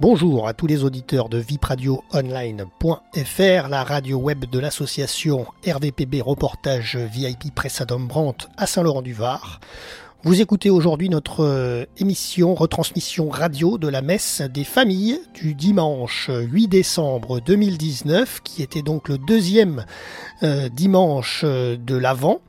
Bonjour à tous les auditeurs de vipradioonline.fr, la radio web de l'association RVPB Reportage VIP Presse Brandt à Saint-Laurent-du-Var. Vous écoutez aujourd'hui notre euh, émission retransmission radio de la messe des familles du dimanche 8 décembre 2019, qui était donc le deuxième euh, dimanche euh, de l'Avent.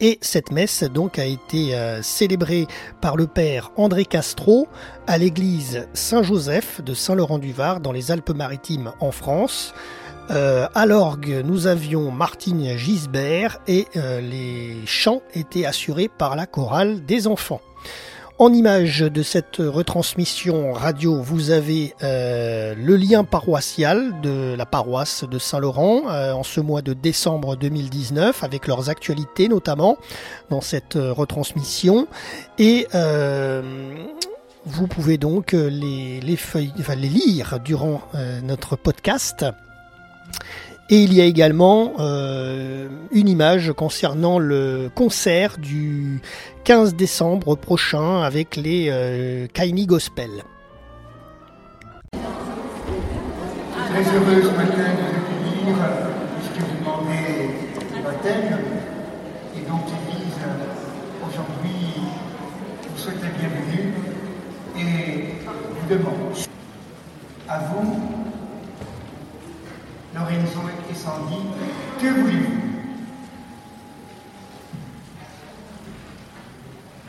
Et cette messe donc a été euh, célébrée par le père André Castro à l'église Saint-Joseph de Saint-Laurent-du-Var dans les Alpes-Maritimes en France. Euh, à l'orgue, nous avions Martine Gisbert et euh, les chants étaient assurés par la chorale des enfants. En image de cette retransmission radio, vous avez euh, le lien paroissial de la paroisse de Saint-Laurent euh, en ce mois de décembre 2019, avec leurs actualités notamment dans cette euh, retransmission. Et vous pouvez donc les, lire durant notre podcast. Et il y a également euh, une image concernant le concert du 15 décembre prochain avec les euh, Kaini Gospel. Très heureux ce matin de vous accueillir puisque vous demandez le baptême. Et donc l'Église aujourd'hui vous souhaite la bienvenue et vous demande à vous Lorenzo et Sandy, que voulez-vous?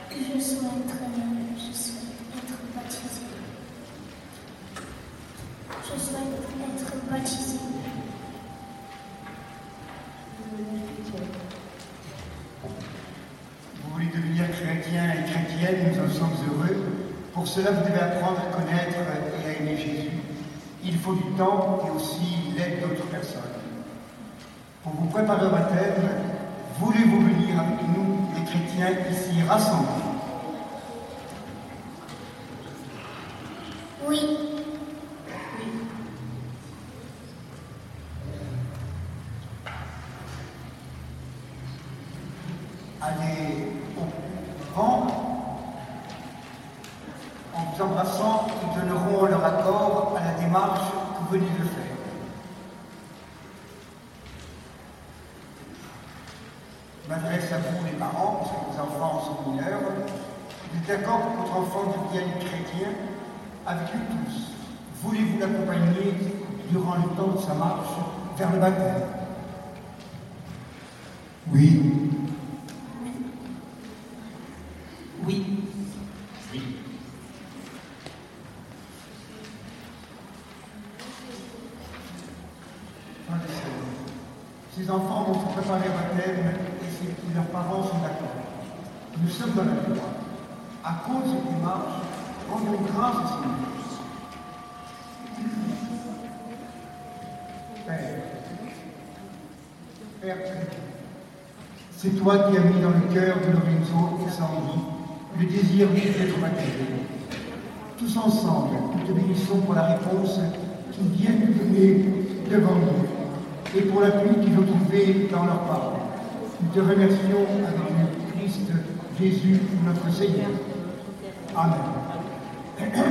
Je souhaite, je souhaite être baptisé. Je souhaite être baptisé. Vous voulez devenir chrétien et chrétienne, nous en sommes heureux. Pour cela, vous devez apprendre à connaître et à aimer Jésus. Il faut du temps et aussi l'aide d'autres personnes. Pour vous préparer au baptême, voulez-vous venir avec nous, les chrétiens, ici rassemblés? Oui. Allez au vent. En vous embrassant, ils donneront leur accord démarche que vous venez de faire. Je m'adresse à vous, les parents, parce que vos enfants sont mineurs. Vous êtes d'accord que votre enfant devienne chrétien avec nous tous Voulez-vous l'accompagner durant le temps de sa marche vers le baptême? Oui. Oui. Oui. Frères et sœurs, Ces enfants vont préparer au baptême et leurs parents sont d'accord. Nous sommes dans la joie. À cause de cette démarche, rendons grâce à Seigneur. Père, Père, c'est toi qui as mis dans le cœur de Lorenzo et Sandy le désir d'être baptisé. Tous ensemble, nous te bénissons pour la réponse qu'ils viennent de donner devant nous et pour l'appui qu'ils ont trouvé dans leurs paroles. Nous te remercions avec le Christ Jésus, notre Seigneur. Amen.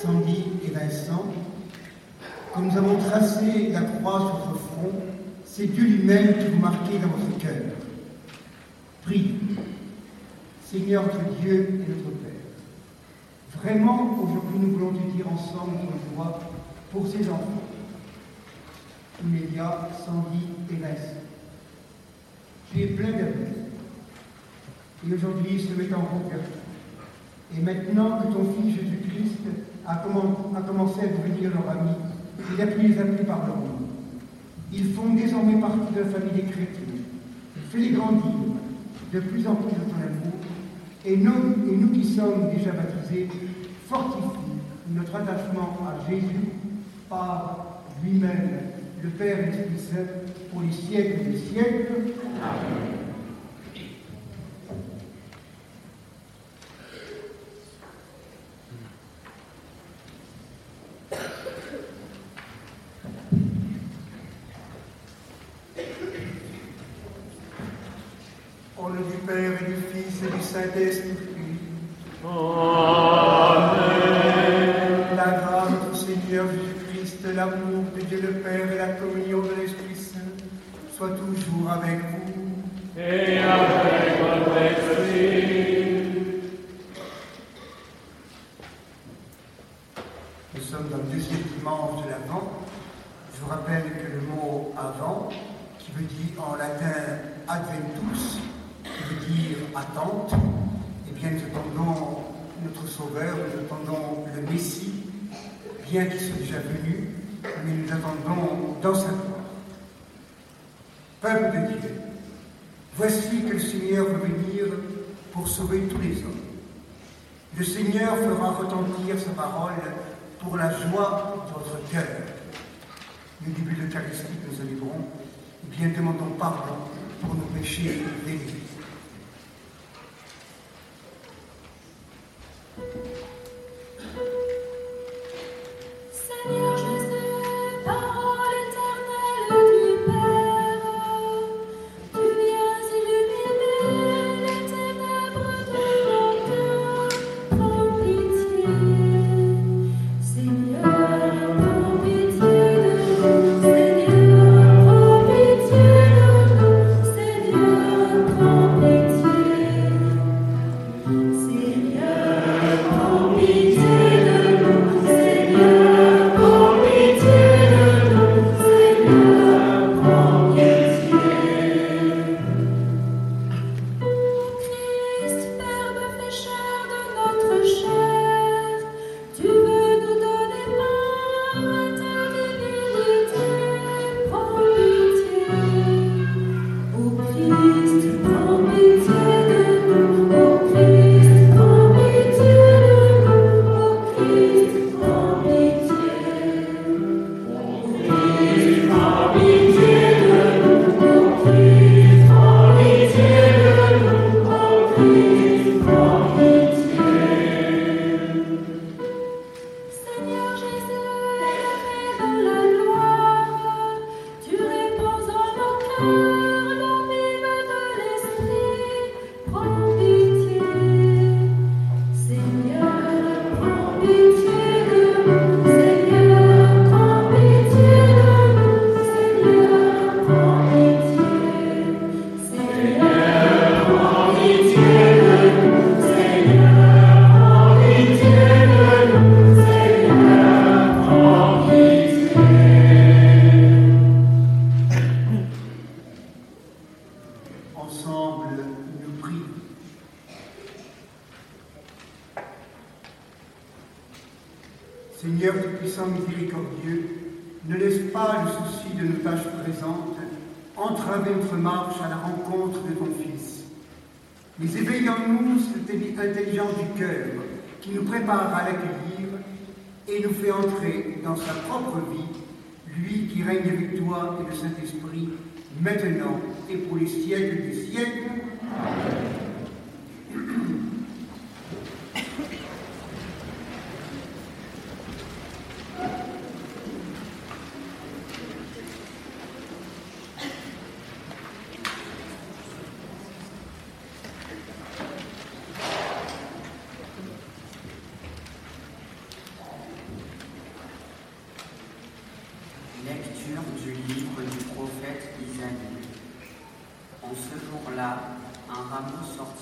Sandy et Vincent, quand nous avons tracé la croix sur votre front, c'est Dieu lui-même qui vous marquait dans votre cœur. Prie. Seigneur notre Dieu et notre Père, vraiment aujourd'hui nous voulons te dire ensemble notre joie pour ces enfants. Imédia, Sandy et Vincent. Tu es plein d'amour. Et aujourd'hui, ils se mettent en route. Et maintenant que ton Fils Jésus-Christ a, commencé à devenir leur ami. Il a pu les appeler par leur nom. Ils font désormais partie de la famille des chrétiens. Fais-les grandir de plus en plus dans ton amour. Et nous, et nous qui sommes déjà baptisés, fortifie notre attachement à Jésus par lui-même, le Père et Saint, pour les siècles des siècles. Amen. Saint-Esprit. Amen. La grâce du Seigneur Jésus-Christ, l'amour de Dieu le Père et la communion de l'Esprit Saint soient toujours avec vous. Et avec votre esprit. Nous sommes dans le deuxième dimanche de l'Avent. Je vous rappelle que le mot avant, qui veut dire en latin adventus, veut dire attente, et bien nous attendons notre Sauveur, nous attendons le Messie, bien qu'il soit déjà venu, mais nous attendons dans sa gloire. Peuple de Dieu, voici que le Seigneur veut venir pour sauver tous les hommes. Le Seigneur fera retentir sa parole pour la joie de votre cœur. Le début de l'Eucharistie que nous célébrons, eh bien demandons pardon pour nos péchés vénérés. Seigneur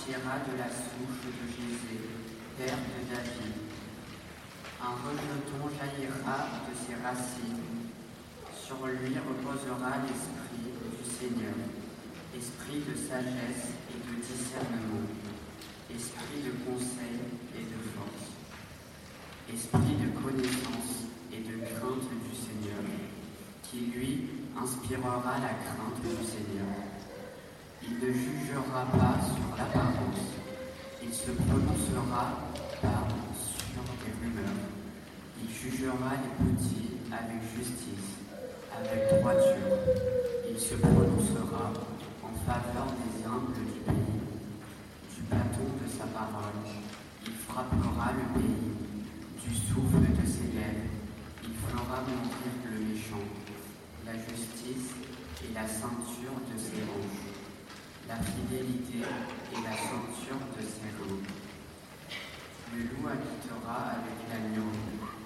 de la souche de Jésé, père de David. Un rejeton jaillira de ses racines. Sur lui reposera l'esprit du Seigneur, esprit de sagesse et de discernement, esprit de conseil et de force, esprit de connaissance et de crainte du Seigneur qui lui inspirera la crainte du Seigneur. Il ne jugera pas sur l'apparence, il se prononcera pas sur des rumeurs. Il jugera les petits avec justice, avec droiture. Il se prononcera en faveur des humbles du pays, du bâton de sa parole. Il frappera le pays, du souffle de ses lèvres. Il fera mourir le méchant la justice et la ceinture de ses hanches, la fidélité et la ceinture de ses reins. Le loup habitera avec l'agneau,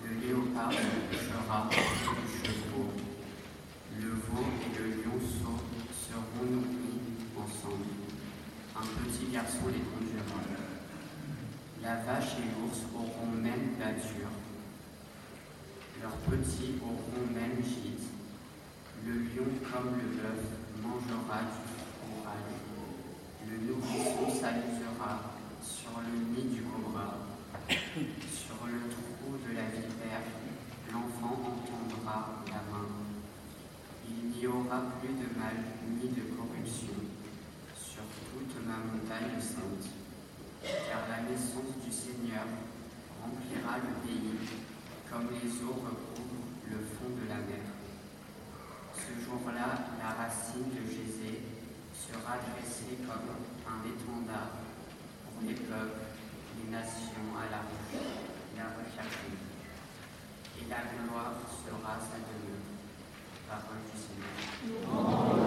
le léopard se couchera du chevreau. Le veau et le lionceau seront nourris ensemble. Un petit garçon les conduira. La vache et l'ours auront même pâture. Leurs petits auront même gîte. Le lion comme le bœuf mangera du. Le nourrisson s'amusera sur le nid du cobra. Sur le trou de la vipère, l'enfant entendra la main. Il n'y aura plus de mal ni de corruption sur toute ma montagne sainte, car la naissance du Seigneur remplira le pays comme les eaux recouvrent le fond de la mer. Ce jour-là, la racine de Jésus sera dressée comme un étendard pour les peuples, les nations à la, la rechercher. Et la gloire sera sa demeure. Parole du Seigneur.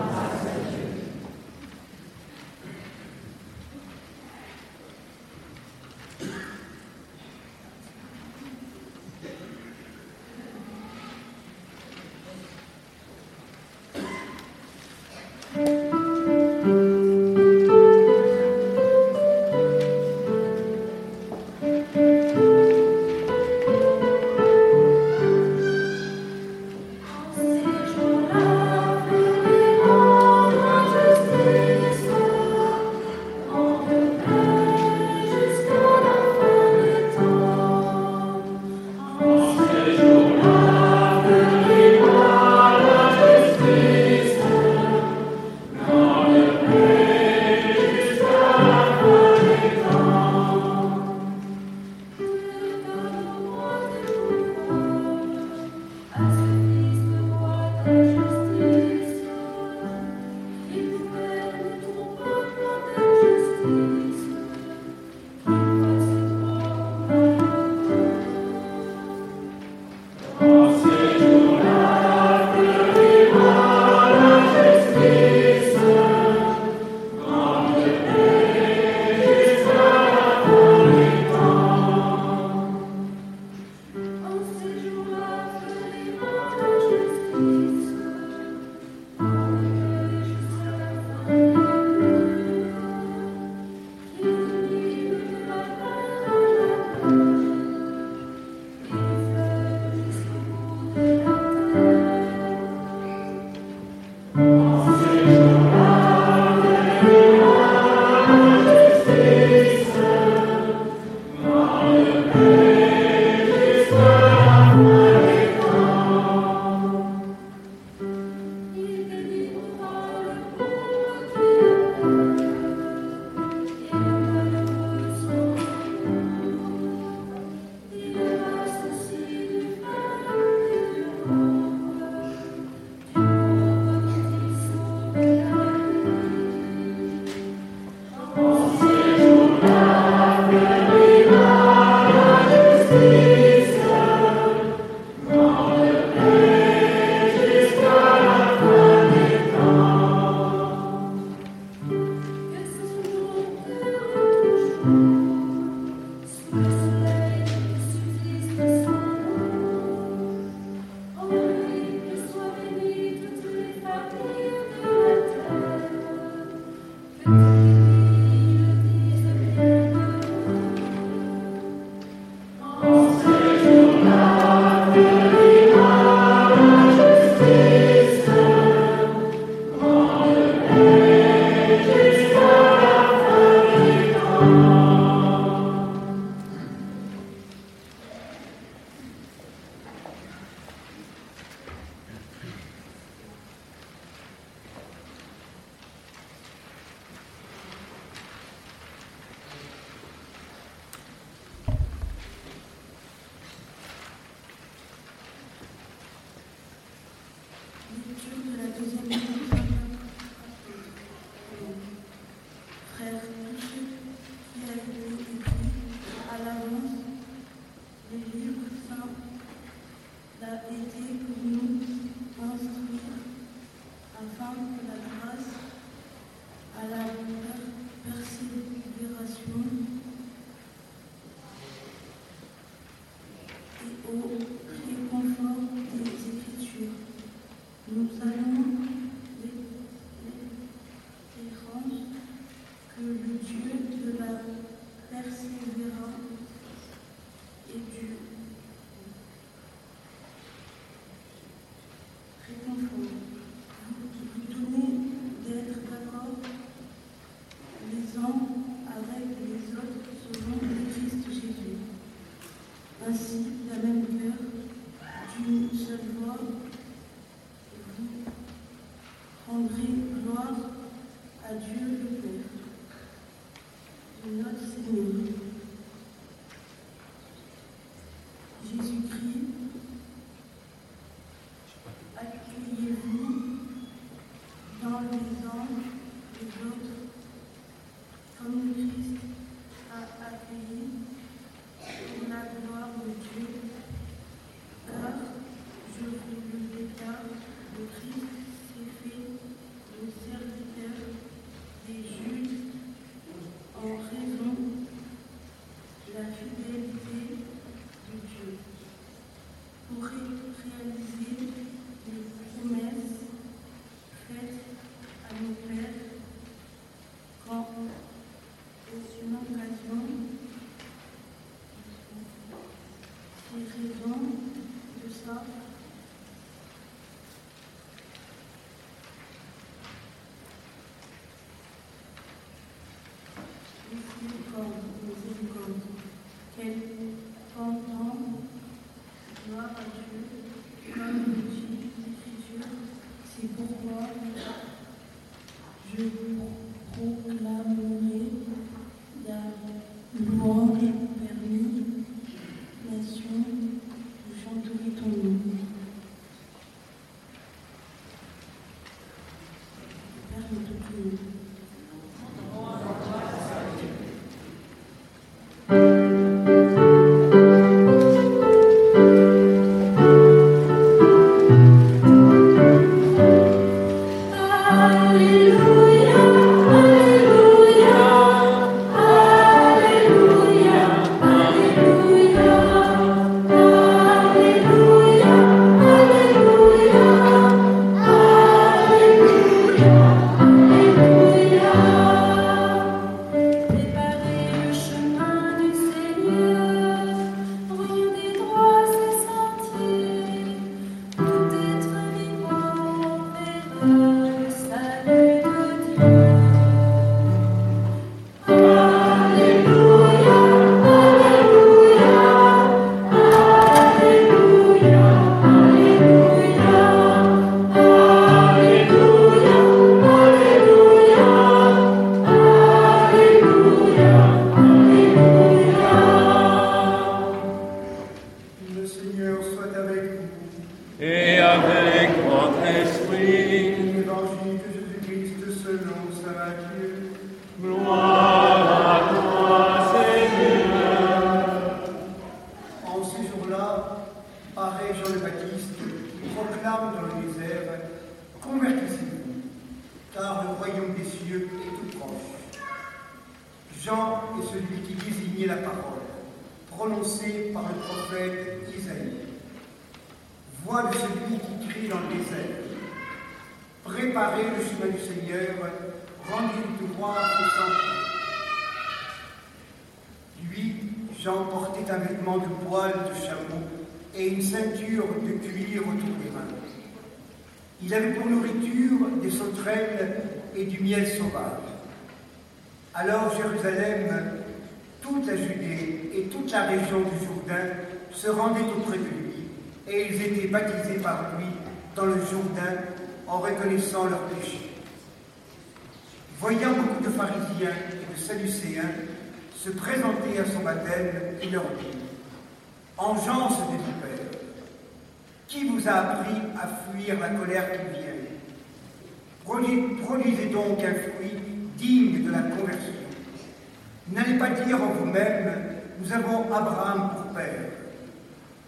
Pour père,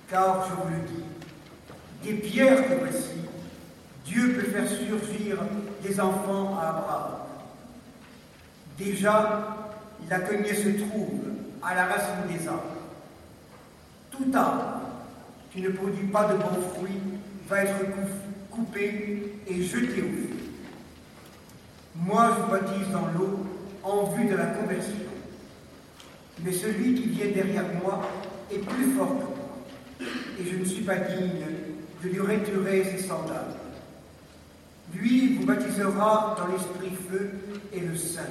car je vous le dis, des pierres que voici, Dieu peut faire surgir des enfants à Abraham. Déjà, la cognée se trouve à la racine des arbres. Tout arbre qui ne produit pas de bons fruits va être coupé et jeté au feu. Moi, je baptise dans l'eau en vue de la conversion. Mais celui qui vient derrière moi est plus fort que moi, et je ne suis pas digne de lui retirer ses sandales. Lui vous baptisera dans l'esprit feu et le Saint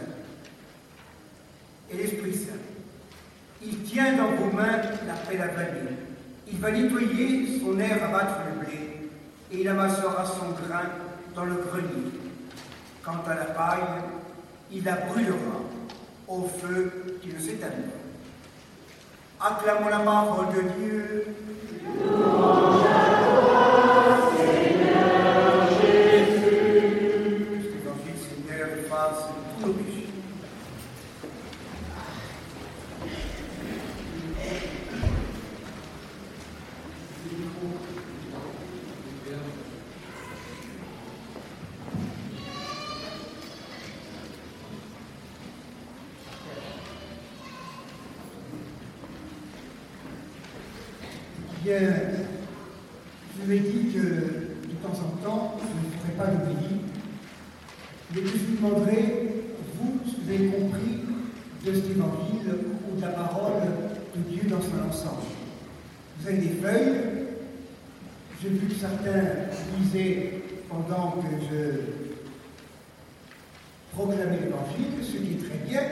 et l'Esprit Saint. Il tient dans vos mains la à vanille. Il va nettoyer son air à battre le blé, et il amassera son grain dans le grenier. Quant à la paille, il la brûlera au feu qui ne s'éteindra. Acclamons la parole de Dieu. Je vous ai dit que de temps en temps, je ne ferai pas l'oubli, mais que je vous demanderai, vous, ce que vous avez compris de cet évangile ou de la parole de Dieu dans son ensemble. Vous avez des feuilles, j'ai vu que certains lisaient pendant que je proclamais l'évangile, ce qui est très bien,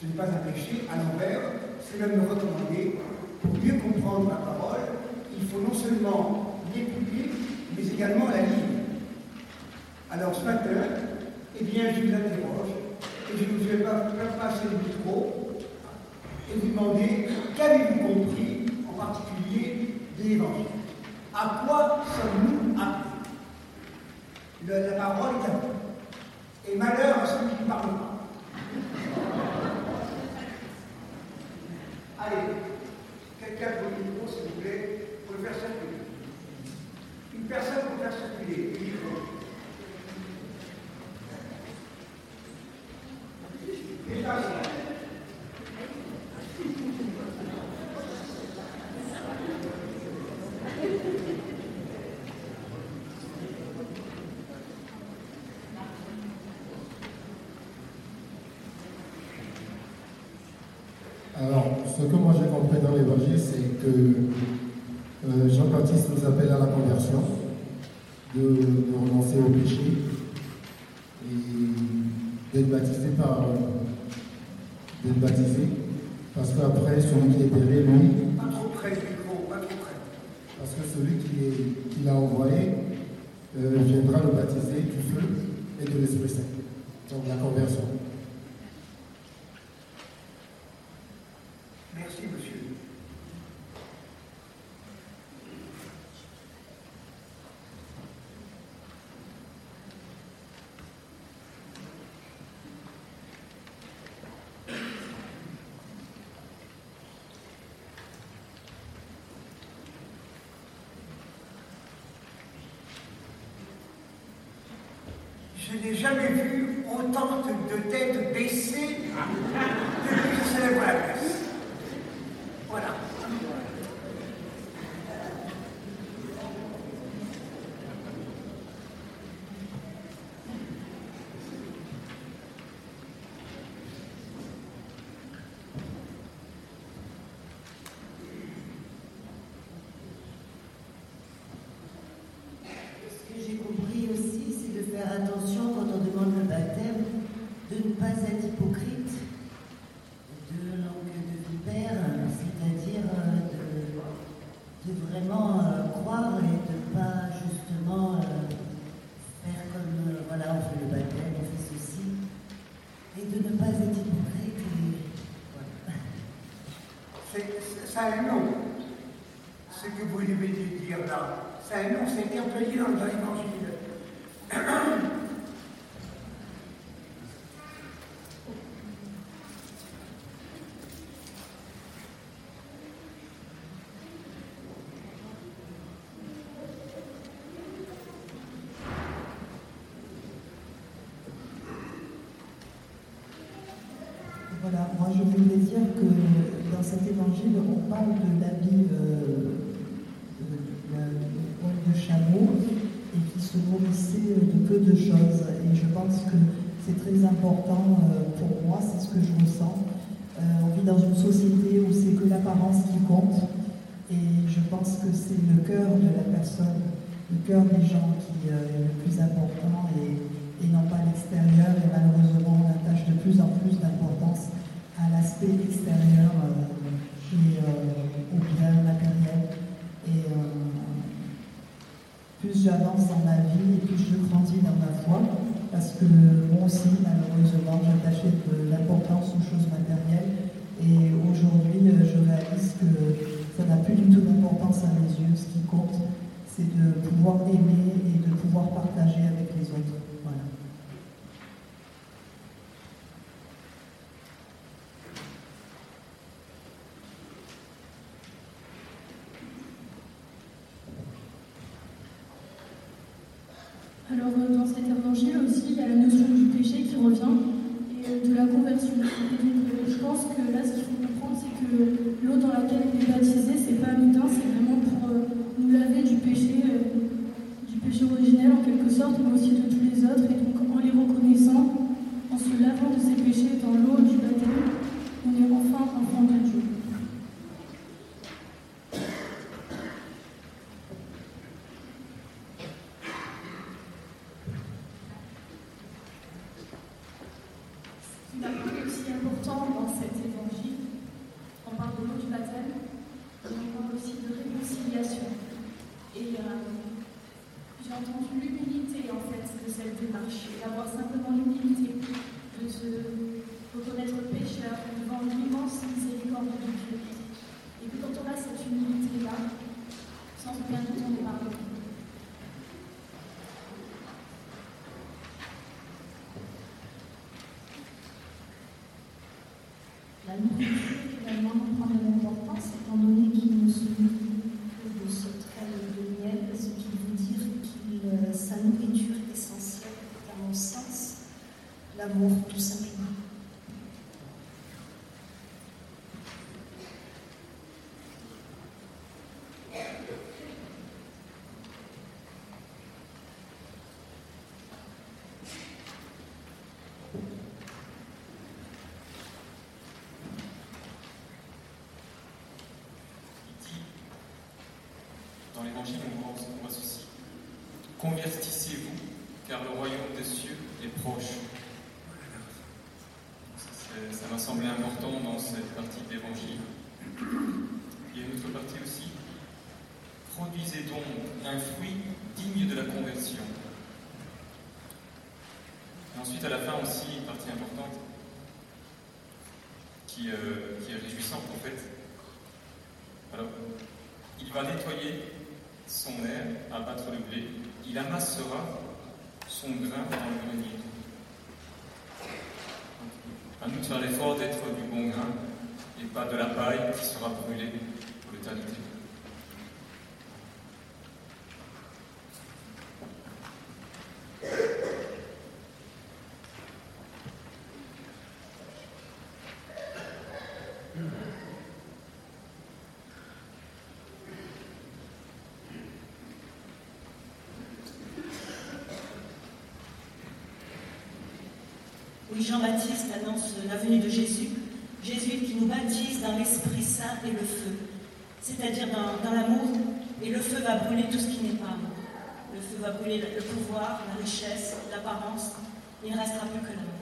ce n'est pas un péché, à l'envers, c'est même recommandé pour mieux comprendre la parole, il faut non seulement l'écouter, mais également la lire. bien, je vous interroge, et je ne vous vais pas faire passer le micro, et vous demander qu'avez-vous compris, en particulier, de l'Évangile? À quoi sommes-nous appelés? La parole est à vous. Et malheur à celui qui ne pas. Allez, le micro, s'il vous plaît, pour le faire. Une personne pour faire. Et là, Alors, ce que moi j'ai compris dans l'évangile, c'est que euh, Jean-Baptiste nous appelle à la conversion, de, de renoncer au péché et d'être baptisé par. d'être baptisé, parce qu'après, celui qui est péri, lui, pas trop près du micro, pas trop près. parce que celui qui l'a envoyé euh, viendra le baptiser du feu et de l'Esprit Saint. Donc la conversion. Merci, monsieur. Je n'ai jamais vu autant de têtes baissées depuis que je célèbre la messe. Voilà. Ce que j'ai compris aussi, c'est de faire attention quand on demande le baptême, de ne pas être hypocrite, de langue de vipère, c'est-à-dire euh, de, de vraiment euh, croire et de ne pas justement euh, faire comme, euh, voilà, on fait le baptême, on fait ceci, et de ne pas être hypocrite. Et, voilà. C'est- c'est- Ça a un nom. Ce que vous venez de dire là, ça a un nom, c'est été employé dans, dans l'évangile. Moi je voulais dire que dans cet évangile, on parle de l'habit euh, de, de- chameau et qui se nourrissait de peu de choses. Et je pense que c'est très important euh, pour moi, c'est ce que je ressens. Euh, on vit dans une société où c'est que l'apparence qui compte. Et je pense que c'est le cœur de la personne, le cœur des gens qui euh, est le plus important dans ma vie et plus je grandis dans ma foi, parce que moi aussi, malheureusement, j'attachais de l'importance aux choses matérielles. Et aujourd'hui, euh, je réalise que ça n'a plus du tout d'importance à mes yeux. Ce qui compte, c'est de pouvoir aimer et de pouvoir partager avec les autres. Voilà. Alors, euh, aussi, il y a la notion du péché qui revient et euh, de la conversion. Euh, je pense que là, ce qu'il faut comprendre, c'est que l'eau dans laquelle on est baptisé, c'est pas anodin, c'est vraiment pour euh, nous laver du péché, du péché originel en quelque sorte, mais aussi de tous les autres. Et donc, en les reconnaissant, en se lavant de ces péchés dans l'eau du baptême, on est enfin enfant de Dieu. Ce qui m'apparaît aussi important dans cet évangile, on parle de l'eau du baptême, mais on parle aussi de réconciliation. Et euh, j'ai entendu l'humilité en fait de cette démarche, et d'avoir simplement l'humilité La Convertissez-vous, car le royaume des cieux est proche. Ça m'a semblé important dans cette partie de l'évangile. Il y a une autre partie aussi. Produisez donc un fruit digne de la conversion. Et ensuite, à la fin aussi, une partie importante qui, euh, qui est réjouissante en fait. Alors, il va nettoyer son air, abattre le blé, il amassera son grain dans le grenier. À nous de faire l'effort d'être du bon grain et pas de la paille qui sera brûlée pour l'éternité. Jean-Baptiste annonce la venue de Jésus, Jésus qui nous baptise dans l'Esprit Saint et le feu, c'est-à-dire dans, l'amour, et le feu va brûler tout ce qui n'est pas amour. Le feu va brûler le pouvoir, la richesse, l'apparence, il ne restera plus que l'amour.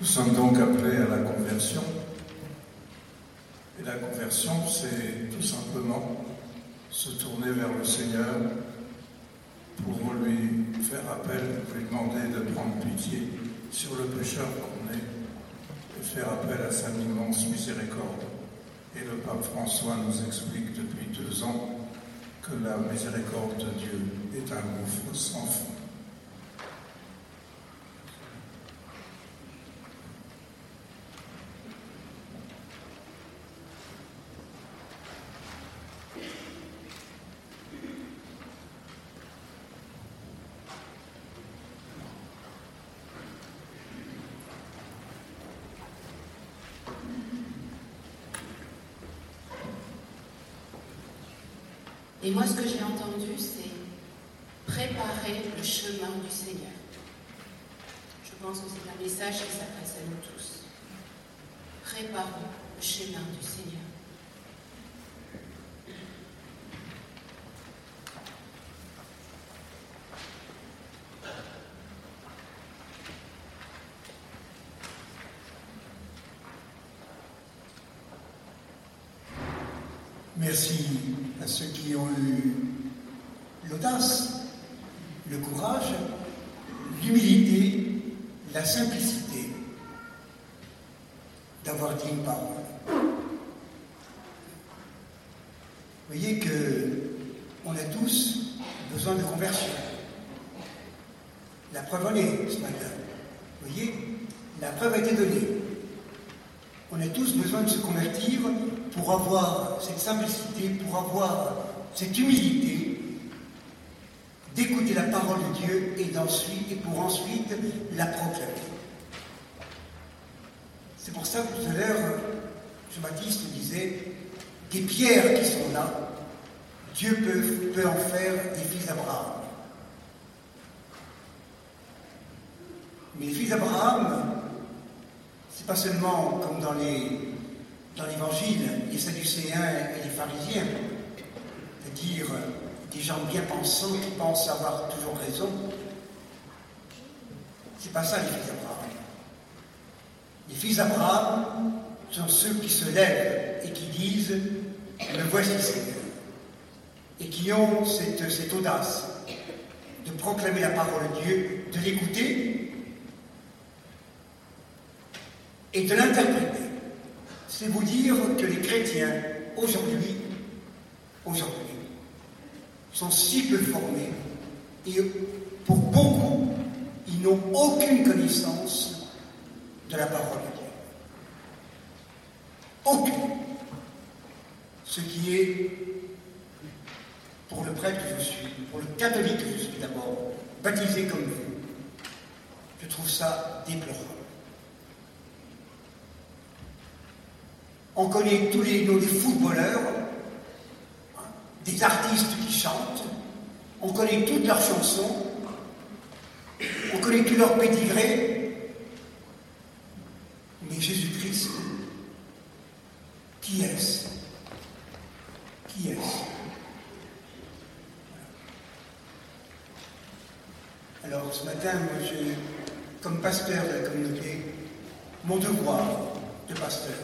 Nous sommes donc appelés à la conversion. Et la conversion, c'est tout simplement se tourner vers le Seigneur pour lui faire appel, lui demander de prendre pitié sur le pécheur qu'on est et faire appel à sa immense miséricorde. Et le pape François nous explique depuis deux ans que la miséricorde de Dieu est un gouffre sans fond. Et moi, ce que j'ai entendu, c'est préparer le chemin du Seigneur. Je pense que c'est un message qui s'adresse à nous tous. Préparons le chemin du Seigneur. Merci ceux qui ont eu l'audace, le courage, l'humilité, la simplicité d'avoir dit une parole. Vous voyez que on a tous besoin de conversion. La preuve en est ce matin. Vous voyez, la preuve a été donnée. On a tous besoin de se convertir pour avoir cette simplicité, pour avoir cette humilité, d'écouter la parole de Dieu et pour ensuite la proclamer. C'est pour ça que tout à l'heure, Jean-Baptiste disait, des pierres qui sont là, Dieu peut, peut en faire des fils d'Abraham. Mais les fils d'Abraham, c'est pas seulement comme dans les dans l'évangile, les Sadducéens et les pharisiens, c'est-à-dire des gens bien pensants qui pensent avoir toujours raison. C'est pas ça les fils d'Abraham. Les fils d'Abraham sont ceux qui se lèvent et qui disent Me voici Seigneur. Et qui ont cette audace de proclamer la parole de Dieu, de l'écouter et de l'interpréter. C'est vous dire que les chrétiens, aujourd'hui, aujourd'hui, sont si peu formés et pour beaucoup, ils n'ont aucune connaissance de la parole de Dieu. Aucune. Ce qui est, pour le prêtre que je suis, pour le catholique que je suis d'abord, baptisé comme vous, je trouve ça déplorable. On connaît tous les noms des footballeurs, des artistes qui chantent, on connaît toutes leurs chansons, on connaît tous leurs pédigrés, mais Jésus-Christ, qui est-ce? Qui est-ce? Alors ce matin, moi, je, comme pasteur de la communauté, mon devoir de pasteur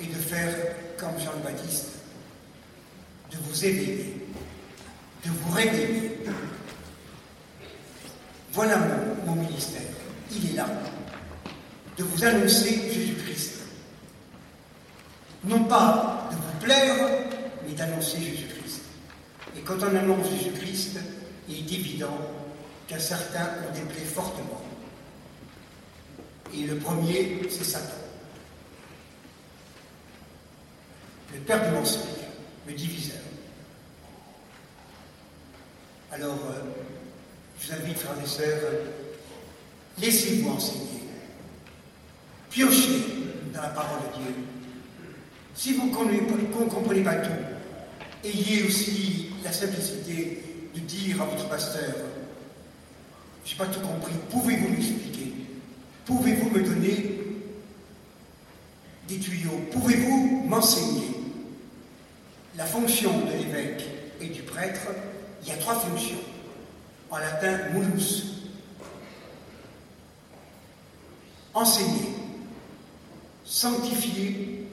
est de faire comme Jean-Baptiste, de vous éveiller, de vous réveiller. Voilà mon, ministère. Il est là. De vous annoncer Jésus-Christ. Non pas de vous plaire, mais d'annoncer Jésus-Christ. Et quand on annonce Jésus-Christ, il est évident qu'un certain ont déplaît fortement. Et le premier, c'est Satan. Le père du mensonge, le diviseur. Alors, euh, je vous invite, frères et sœurs, laissez-vous enseigner. Piochez dans la parole de Dieu. Si vous ne comprenez pas tout, ayez aussi la simplicité de dire à votre pasteur, je n'ai pas tout compris, pouvez-vous m'expliquer Pouvez-vous me donner des tuyaux? Pouvez-vous m'enseigner La fonction de l'évêque et du prêtre, il y a trois fonctions. En latin, mulus. Enseigner, sanctifier,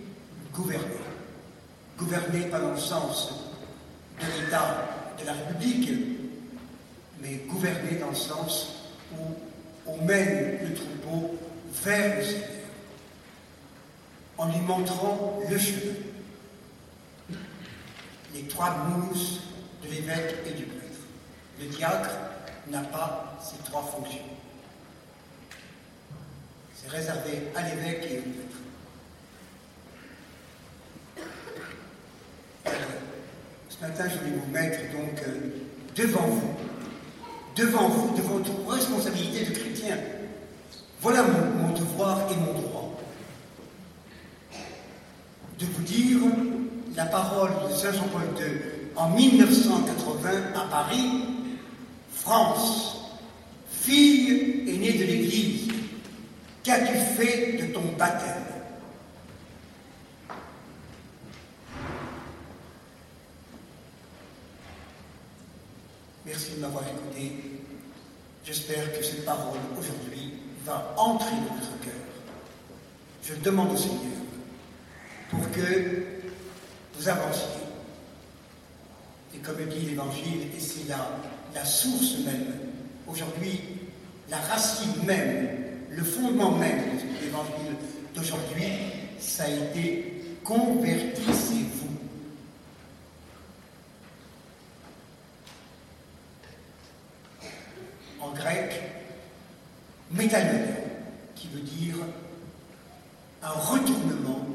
gouverner. Gouverner pas dans le sens de l'État, de la République, mais gouverner dans le sens où on mène le troupeau vers le Seigneur, en lui montrant le chemin. Les trois mounous de l'évêque et du prêtre. Le diacre n'a pas ces trois fonctions. C'est réservé à l'évêque et au prêtre. ce matin, je vais vous mettre donc euh, devant vous devant vous, devant votre responsabilité de chrétien. Voilà mon, mon, devoir et mon droit. De vous dire la parole de Saint Jean-Paul II en 1980 à Paris, France, fille aînée de l'Église, qu'as-tu fait de ton baptême? Merci de m'avoir écouté. J'espère que cette parole aujourd'hui va entrer dans votre cœur. Je demande au Seigneur pour que vous. Et comme dit l'Évangile, et c'est la, la source même, aujourd'hui, la racine même, le fondement même de l'Évangile d'aujourd'hui, ça a été convertissez-vous. en grec, métallure, qui veut dire un retournement,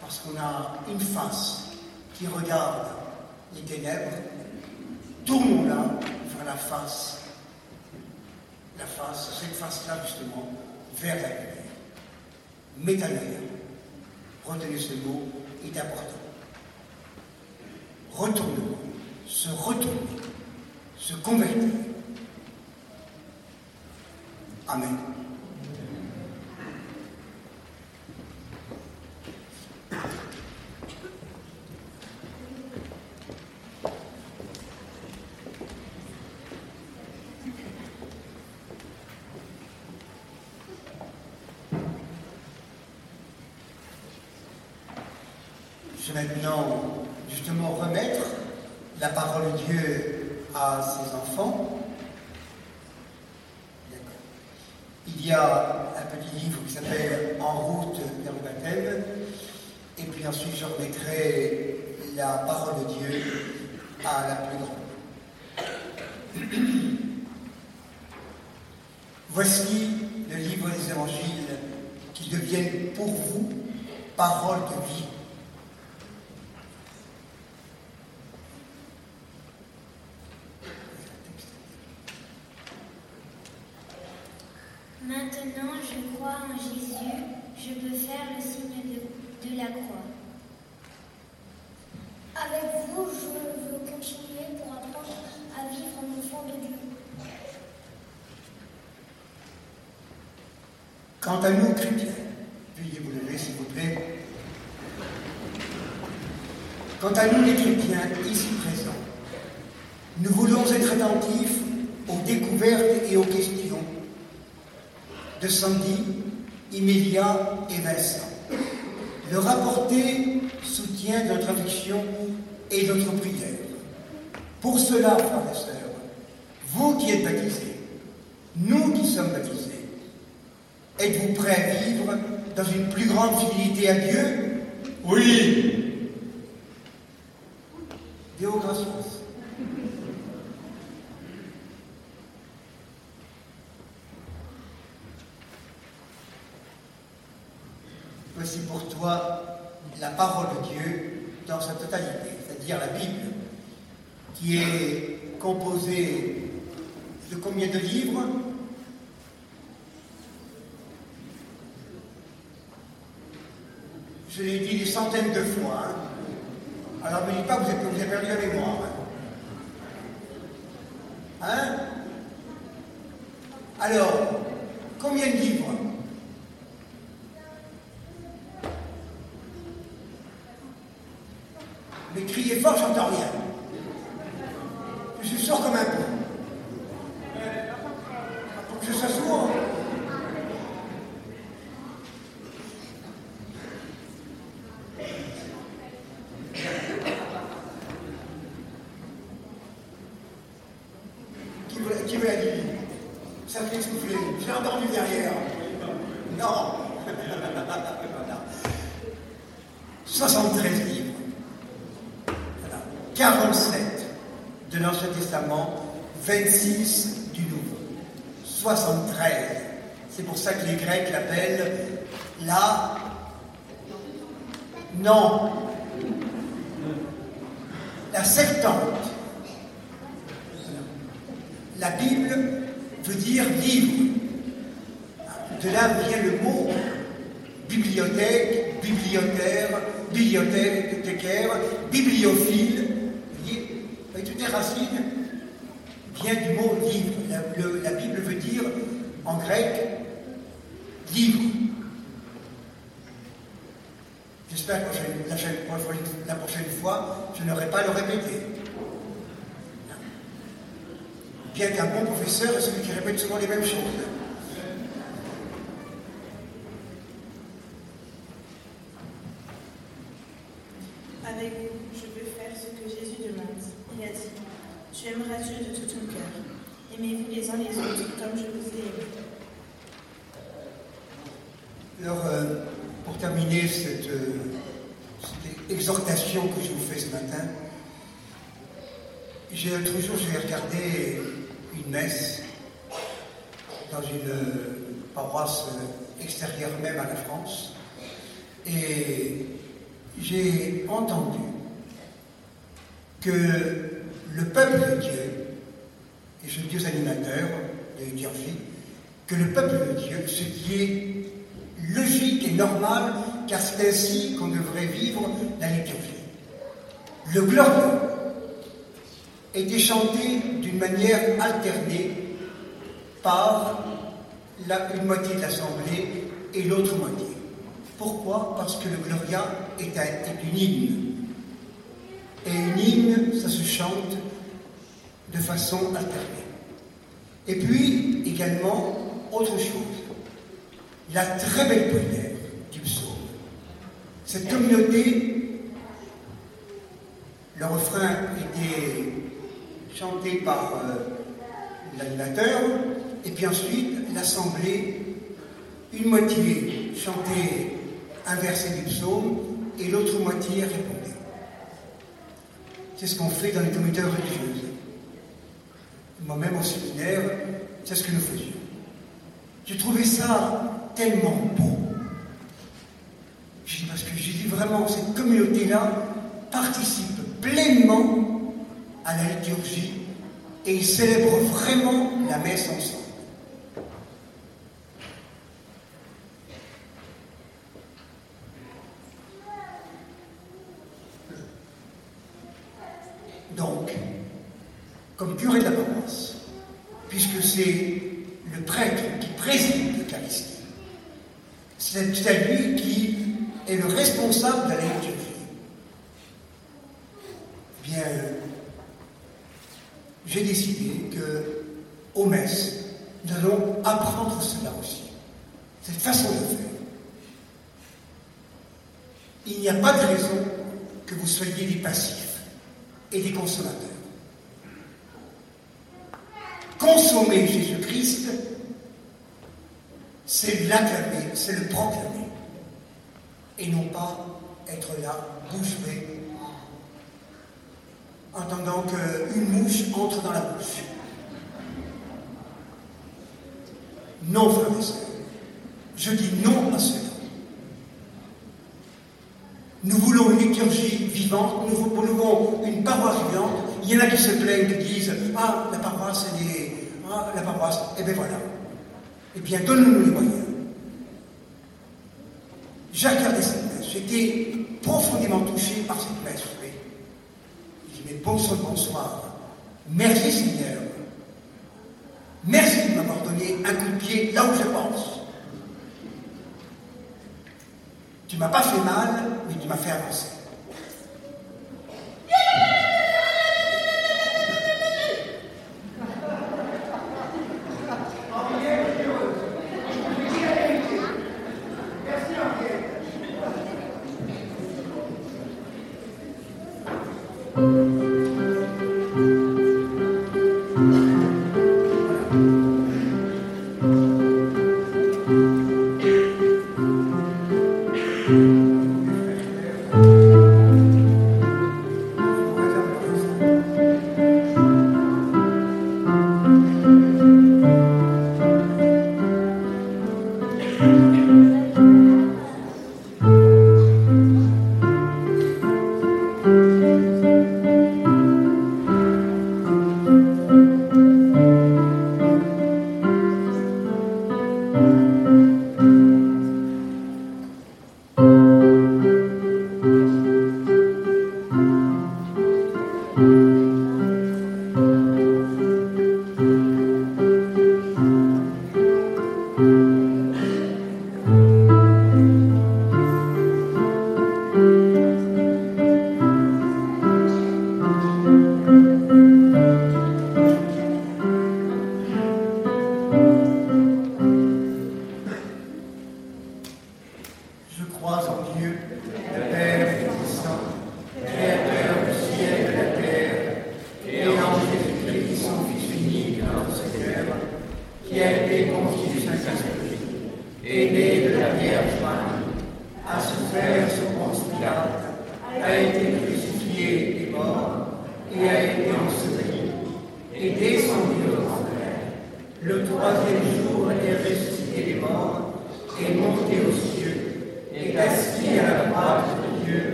parce qu'on a une face qui regarde les ténèbres, tournons-la vers la face, la face, cette face-là justement, vers la lumière. Métallure, retenez ce mot, est important. Retournement se retourner, se convertir. Amen. Quant à nous, chrétiens, veuillez vous lever, s'il vous plaît. Quant à nous, les chrétiens, de fois. Hein. Alors ne me dites pas que vous, êtes, vous avez perdu la mémoire. Hein. hein? Alors, combien de livres? que je vous fais ce matin, j'ai l'autre jour, j'ai regardé une messe. Le globe était chanté d'une manière alternée par la, une moitié de l'assemblée et l'autre moitié. Pourquoi? Parce que le Gloria est, un, une hymne. Et une hymne, ça se chante de façon alternée. Et puis, également, autre chose, la très belle prière du psaume. Cette communauté le refrain était chanté par euh, l'animateur, et puis ensuite l'assemblée, une moitié chantait un verset du psaume et l'autre moitié répondait. C'est ce qu'on fait dans les communautés religieuses. Moi-même au séminaire, c'est ce que nous faisions. J'ai trouvé ça tellement beau. Parce que j'ai dit vraiment, cette communauté-là participe pleinement à la liturgie et ils célèbrent vraiment la messe ensemble. Donc, comme curé de la paroisse, puisque c'est le prêtre qui préside l'Eucharistie, c'est à lui qui est le responsable de la liturgie. Eh bien, j'ai décidé que, aux messes, nous allons apprendre cela aussi, cette façon de faire. Il n'y a pas de raison que vous soyez des passifs et des consommateurs. Consommer Jésus-Christ, c'est l'acclamer, c'est le proclamer, et non pas être là, bouche bée, entendant qu'une mouche entre dans la bouche. Non, frères et sœurs, je dis non à cela. Nous voulons une liturgie vivante, nous voulons une paroisse vivante. Il y en a qui se plaignent, qui disent Ah, la paroisse, elle est. Ah, la paroisse. Eh bien voilà. Eh bien, donne-nous les moyens. Cette messe. J'étais profondément touché par cette messe. Oui. Je dis Mais bonsoir, bonsoir. Merci Seigneur. Merci de m'avoir donné un coup de pied là où je pense. Tu m'as pas fait mal, mais tu m'as fait avancer.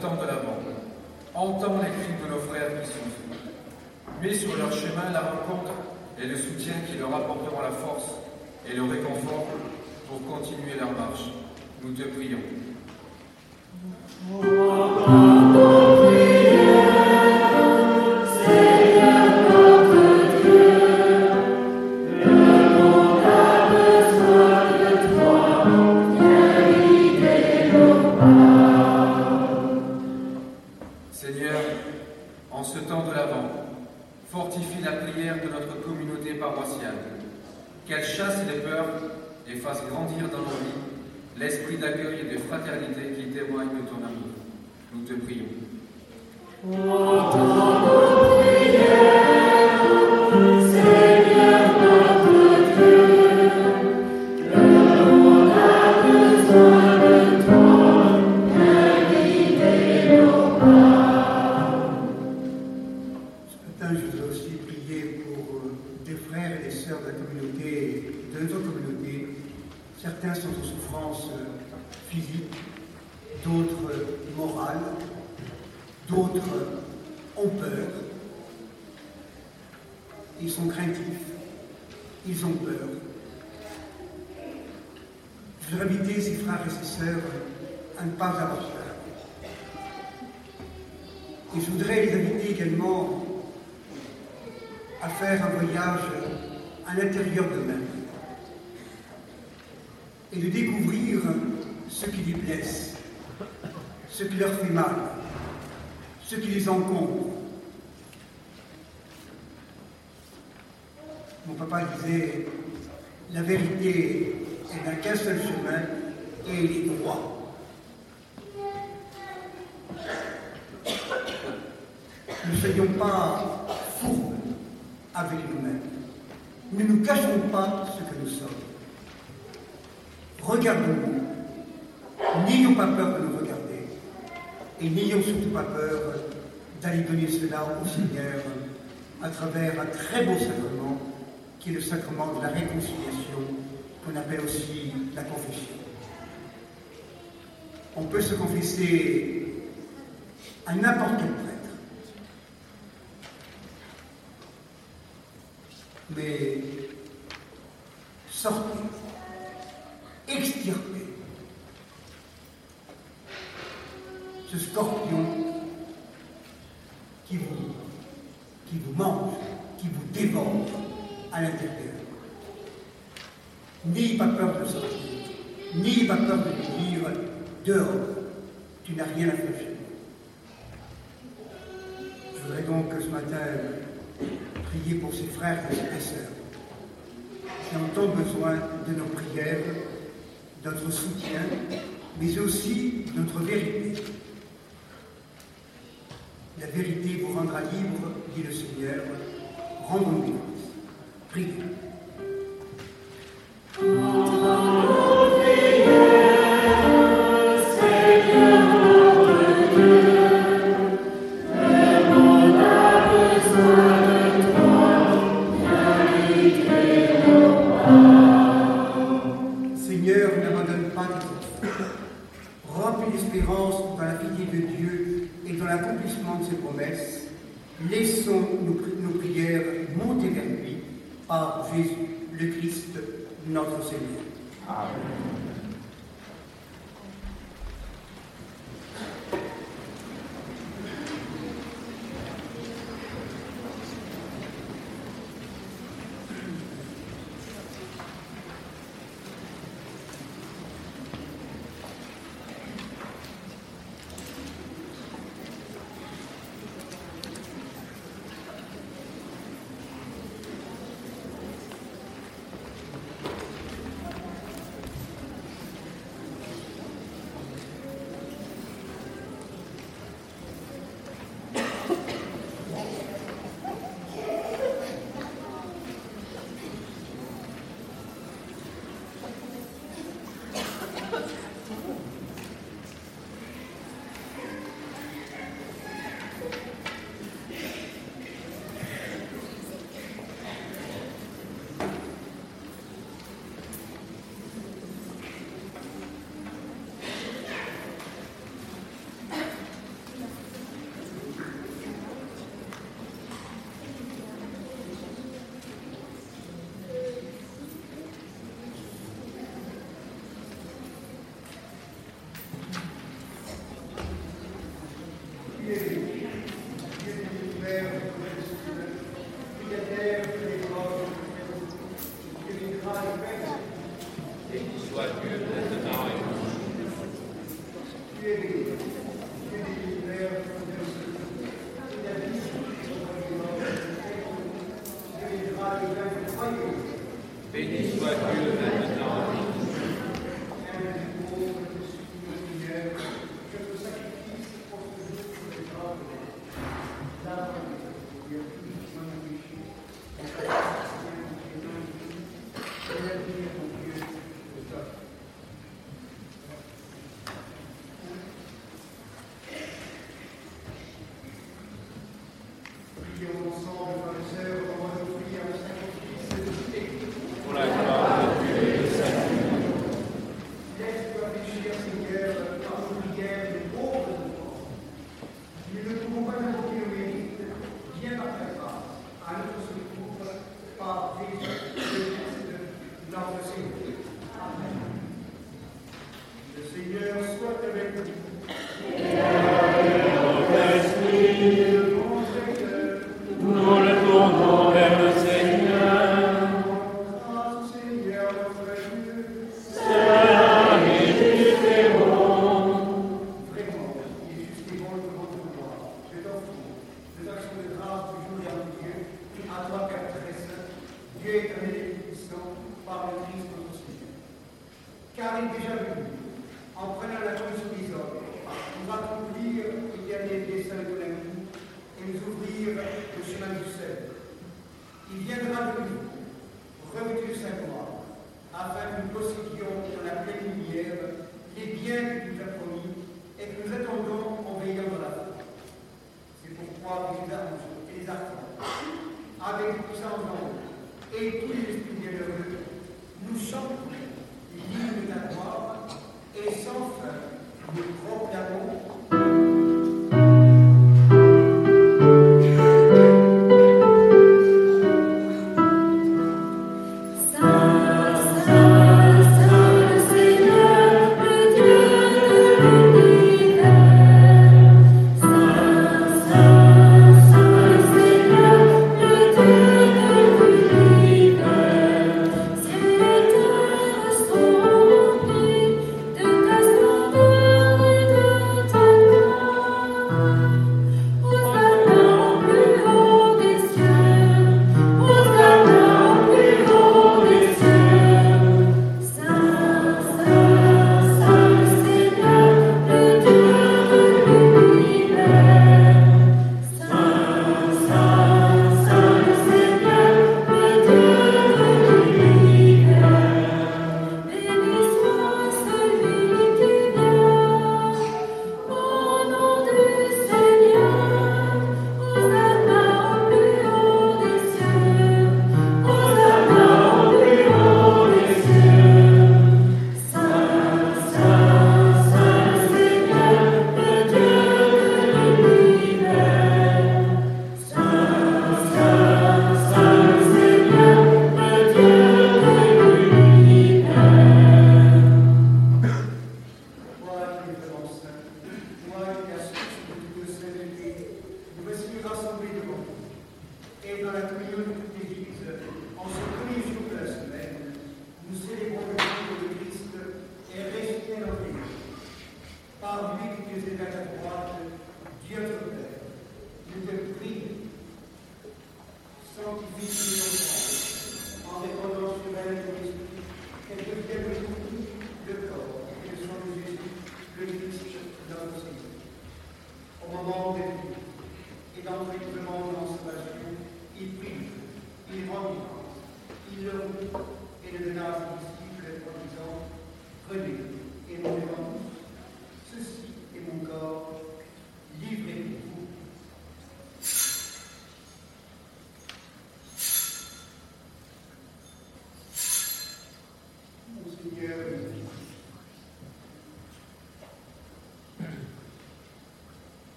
temps de la mort. Entends les cris de nos frères qui. Mets sur leur chemin la rencontre et le soutien qui leur apporteront la force et le réconfort pour continuer leur marche. Nous te prions. très beau ni va peur de te dehors. Tu n'as rien à faire. Je voudrais donc ce matin prier pour ses frères et ses sœurs qui ont tant besoin de nos prières, de notre soutien, mais aussi de notre vérité. La vérité vous rendra libre, dit le Seigneur. Rendons-nous grâce. Priez.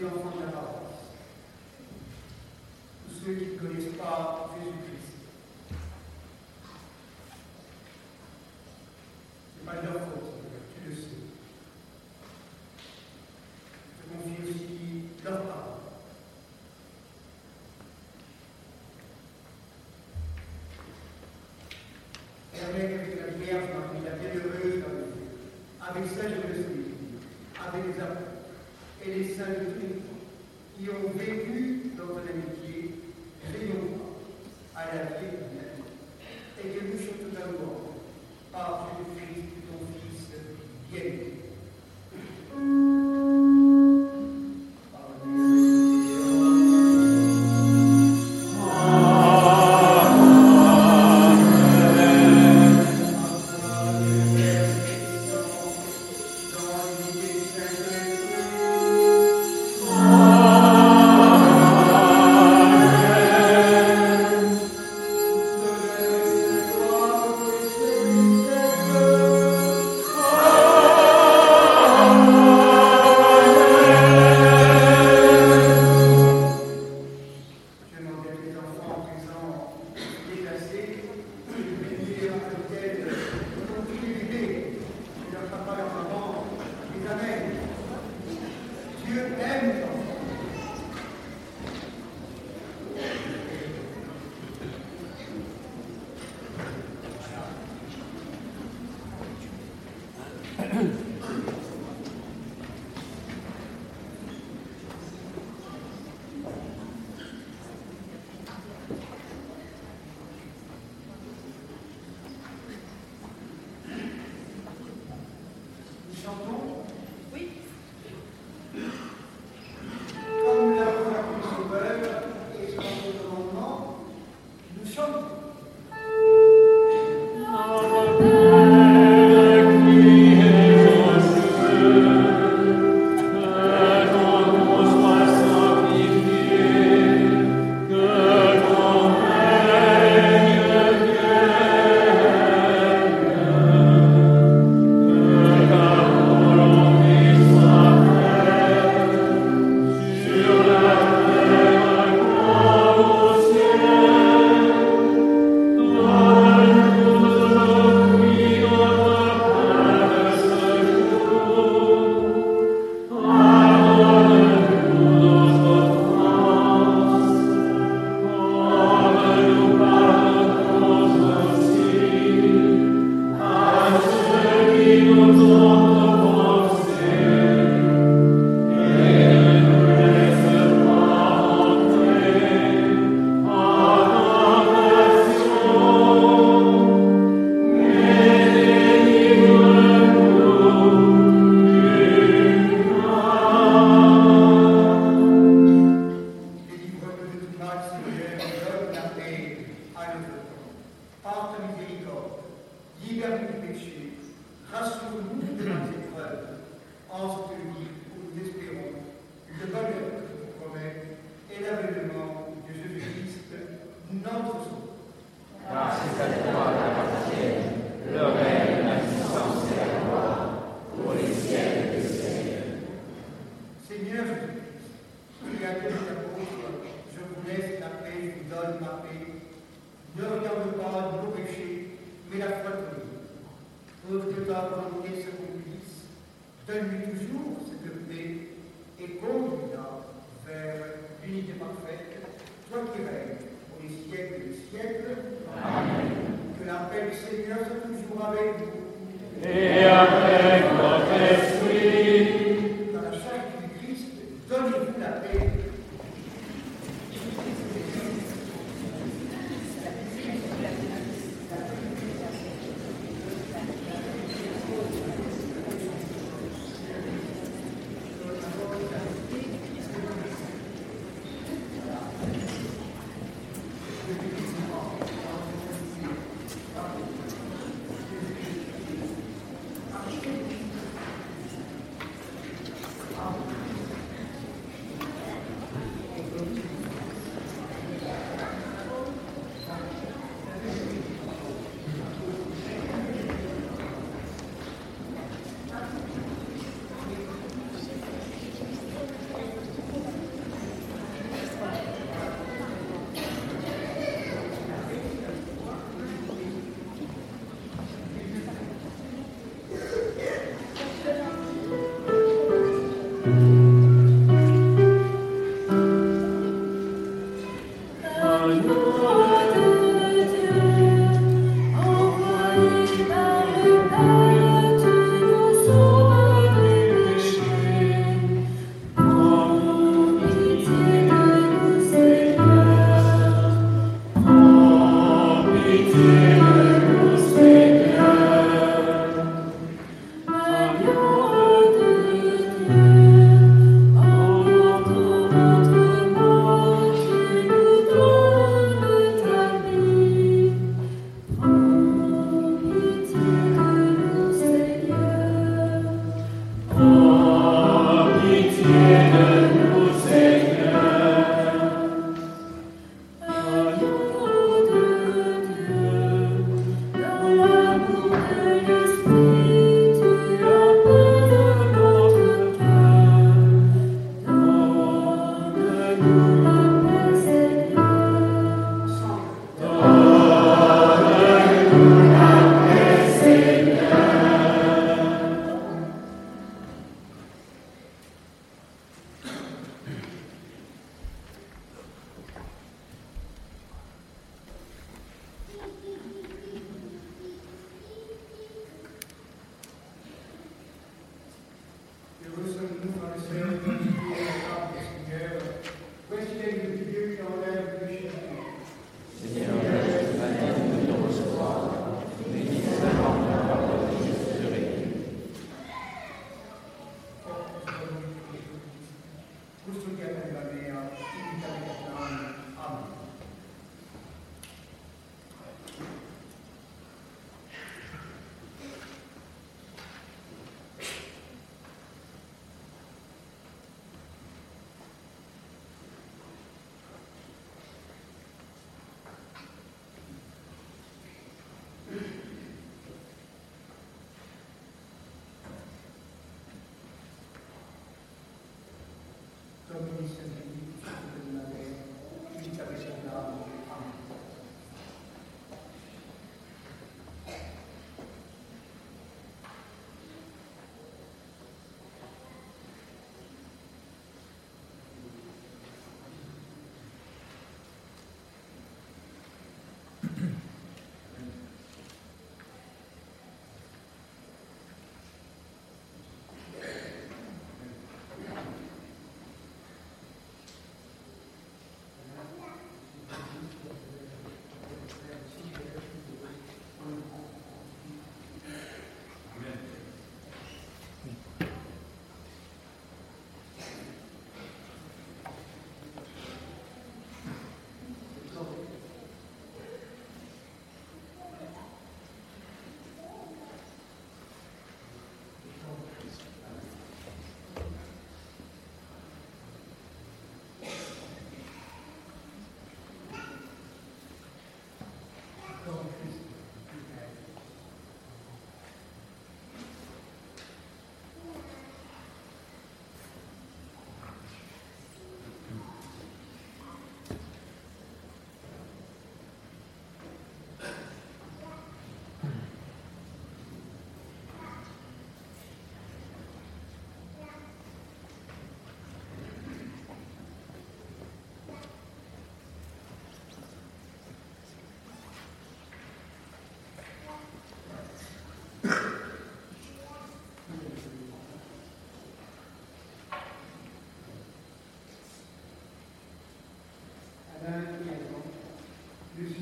les enfants de la parole. Tous ceux qui ne connaissent pas Jésus-Christ. Ce n'est pas leur faute, tu le sais. Je confie aussi leur parole. Avec la Vierge Marie, la bienheureuse, avec ça, je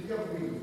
you have to be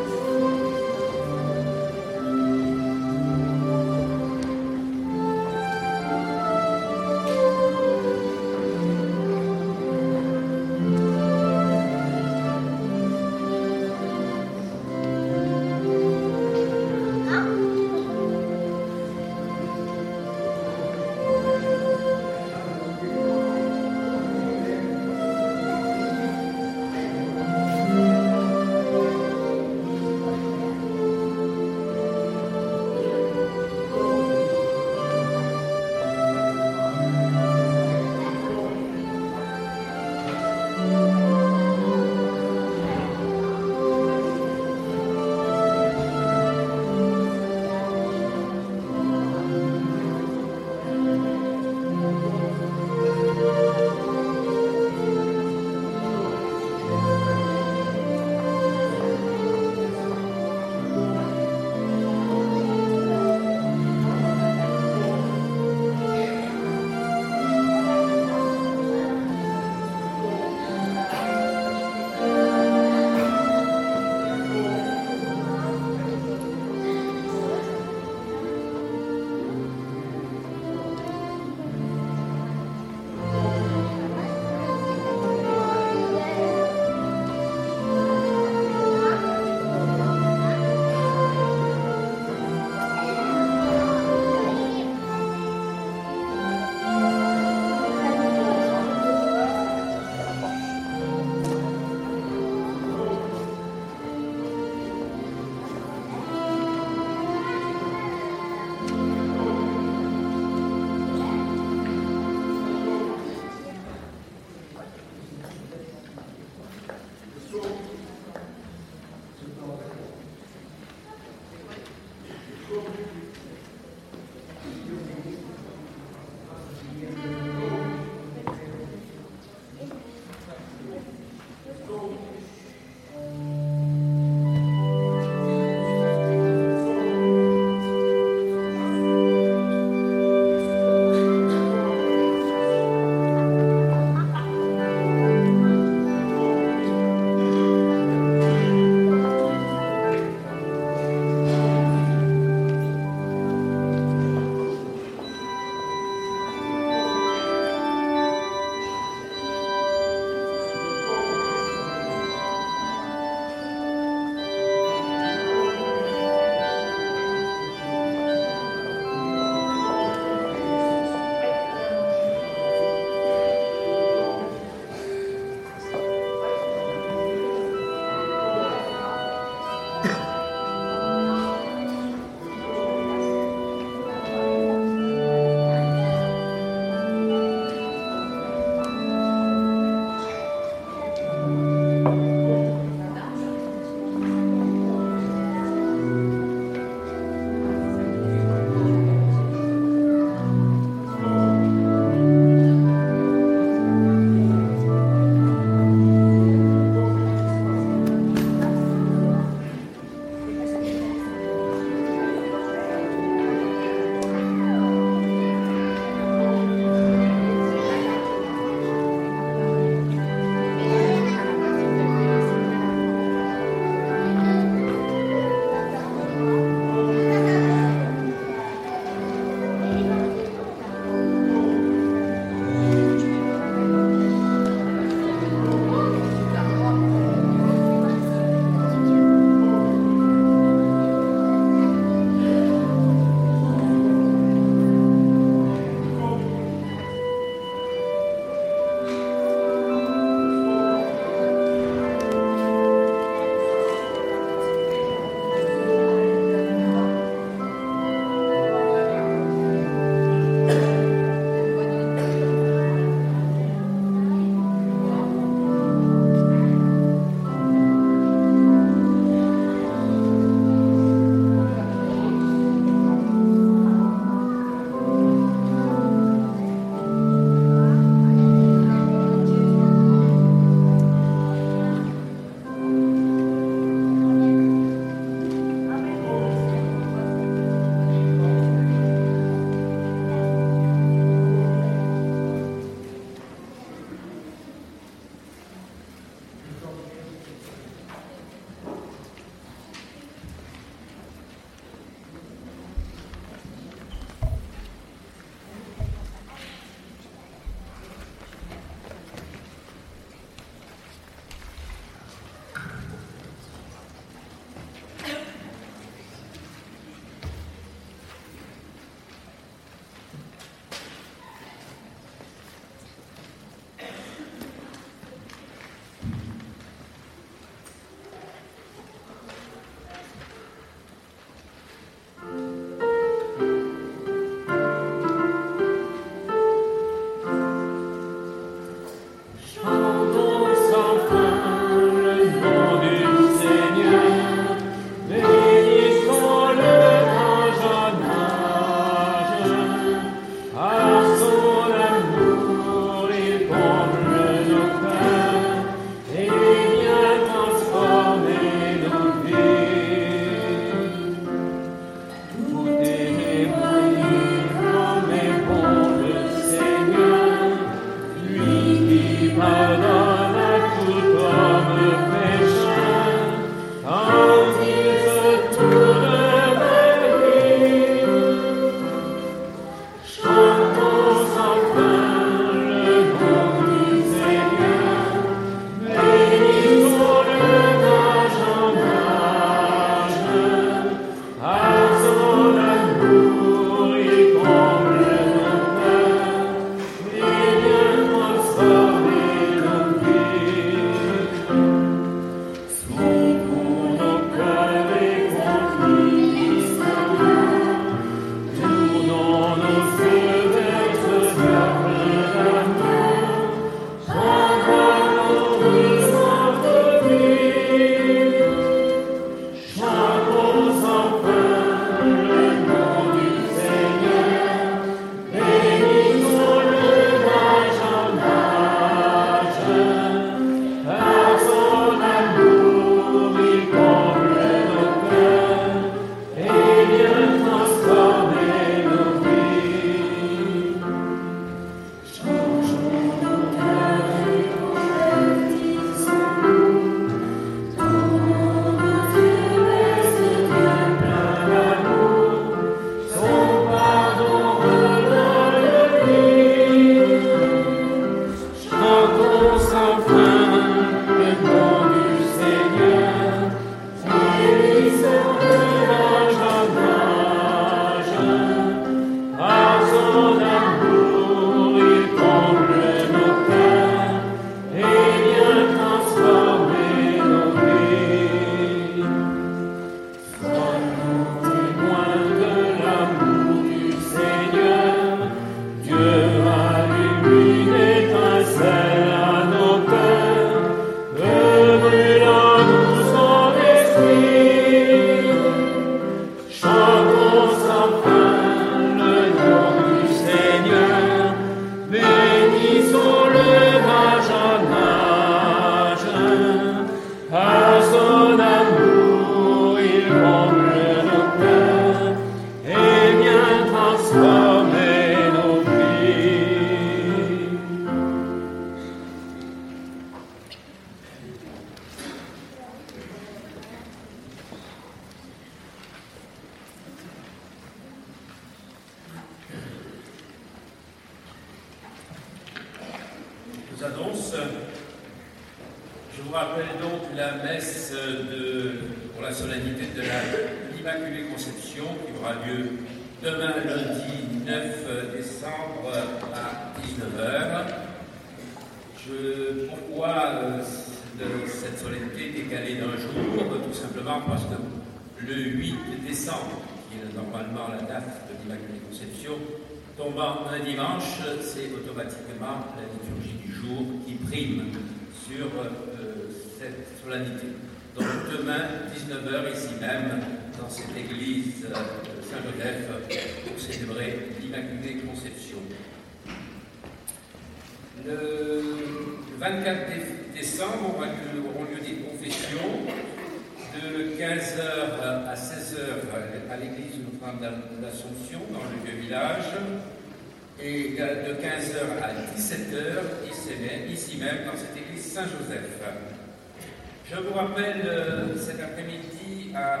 Je vous rappelle euh, cet après-midi à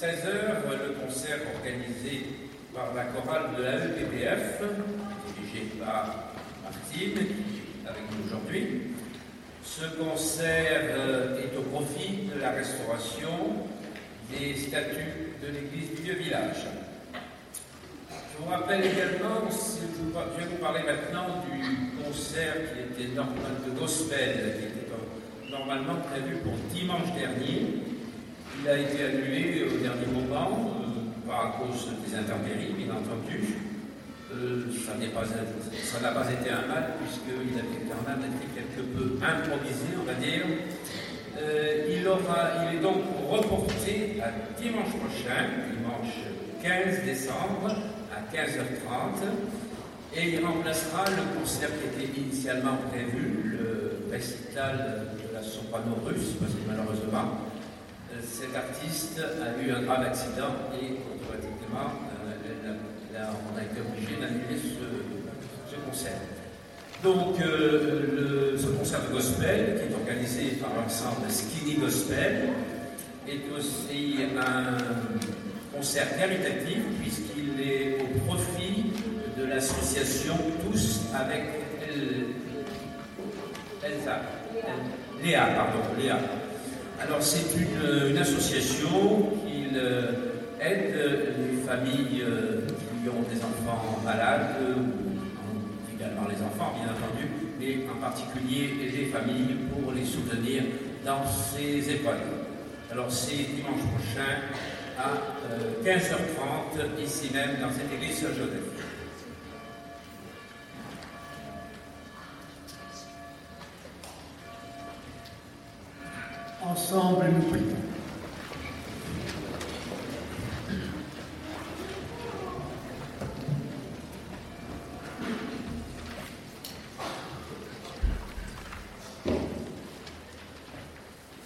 16h le concert organisé par la chorale de la EPBF, dirigée par Martine, qui est avec nous aujourd'hui. Ce concert euh, est au profit de la restauration des statues de l'église du Vieux Village. Je vous rappelle également, si je, vous, vais vous parler maintenant du concert qui était normal de gospel, normalement prévu pour dimanche dernier. Il a été annulé au dernier moment, euh, pas à cause des intempéries, bien entendu. Euh, ça n'a pas, été un mal, puisqu'il avait quand même été quelque peu improvisé, on va dire. Euh, il, est donc reporté à dimanche prochain, dimanche 15 décembre, à 15h30, et il remplacera le concert qui était initialement prévu, le récital russe, parce que malheureusement, euh, cet artiste a eu un grave accident et automatiquement, euh, on a été obligé d'annuler ce, concert. Donc, euh, ce concert de gospel, qui est organisé par l'ensemble Skinny Gospel, est aussi un concert caritatif, puisqu'il est au profit de l'association Tous avec Elsa. Léa, pardon, Léa. Alors c'est une, association qui euh, aide euh, les familles euh, qui ont des enfants malades, ou également les enfants bien entendu, mais en particulier les familles pour les soutenir dans ces épreuves. Alors c'est dimanche prochain à 15h30, ici même dans cette église Saint-Joseph. Ensemble, nous prions.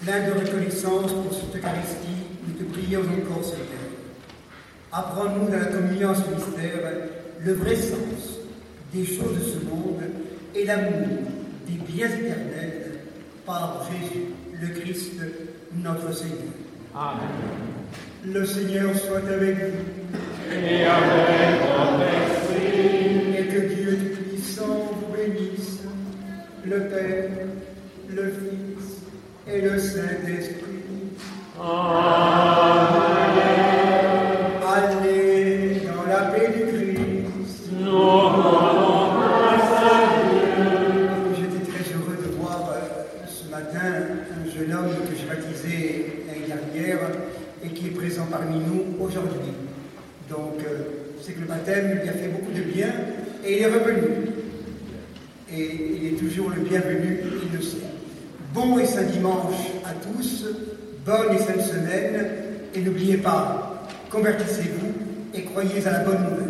Plein de reconnaissance pour cette Eucharistie, nous te prions encore, Seigneur. Apprends-nous dans la communion ce mystère le vrai sens des choses de ce monde et l'amour des biens éternels par Jésus le Christ, notre Seigneur. Amen. Le Seigneur soit avec vous. Et avec esprit. Et que Dieu-Puissant vous bénisse, le Père, le Fils et le Saint-Esprit. Amen. baptisé l'année dernière et qui est présent parmi nous aujourd'hui. Donc, euh, c'est que le baptême lui a fait beaucoup de bien et il est revenu. Et il est toujours le bienvenu, il le sait. Bon et saint dimanche à tous, bonne et sainte semaine, et n'oubliez pas, convertissez-vous et croyez à la bonne nouvelle.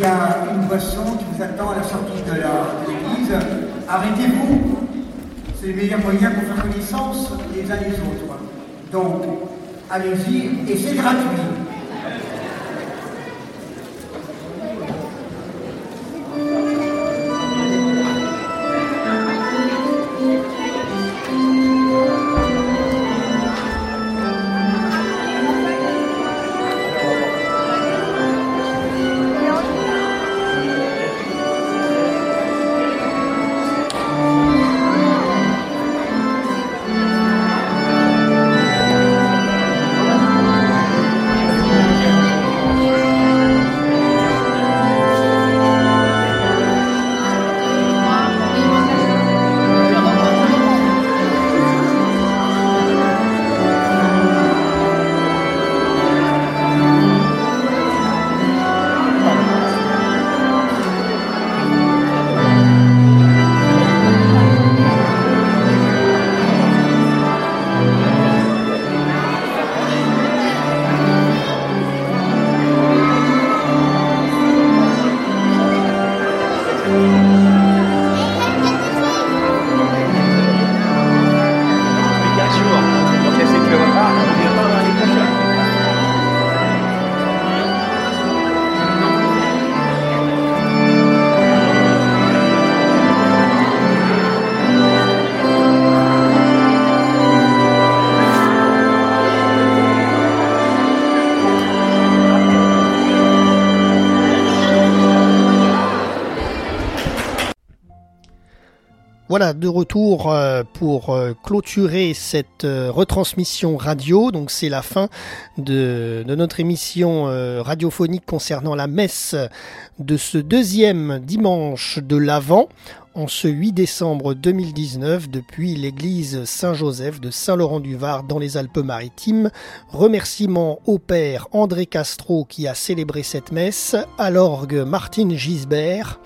il y a une boisson qui vous attend à la sortie de l'église. Arrêtez-vous. C'est le meilleur moyen pour faire connaissance les uns les autres. Donc, allez-y et c'est gratuit. voilà, de retour euh, pour euh, clôturer cette euh, retransmission radio. Donc c'est la fin de, de, notre émission radiophonique concernant la messe de ce deuxième dimanche de l'Avent en ce 8 décembre 2019 depuis l'église Saint-Joseph de Saint-Laurent-du-Var dans les Alpes-Maritimes. Remerciements au père André Castro qui a célébré cette messe, à l'orgue Martine Gisbert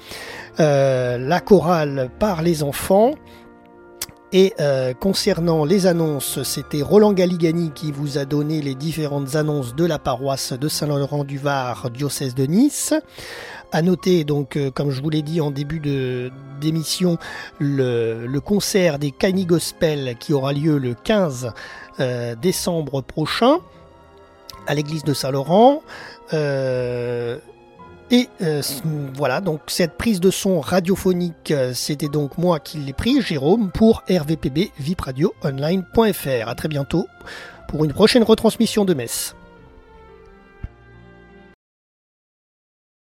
la chorale par les enfants. Et euh, concernant les annonces, c'était Roland Galigani qui vous a donné les différentes annonces de la paroisse de Saint-Laurent-du-Var, diocèse de Nice. À noter donc, euh, comme je vous l'ai dit en début d'émission, le, concert des Cani Gospel qui aura lieu le 15 euh, décembre prochain à l'église de Saint-Laurent. Et euh, voilà, donc cette prise de son radiophonique, euh, c'était donc moi qui l'ai pris, Jérôme, pour RVPB, vipradioonline.fr. À très bientôt pour une prochaine retransmission de messe.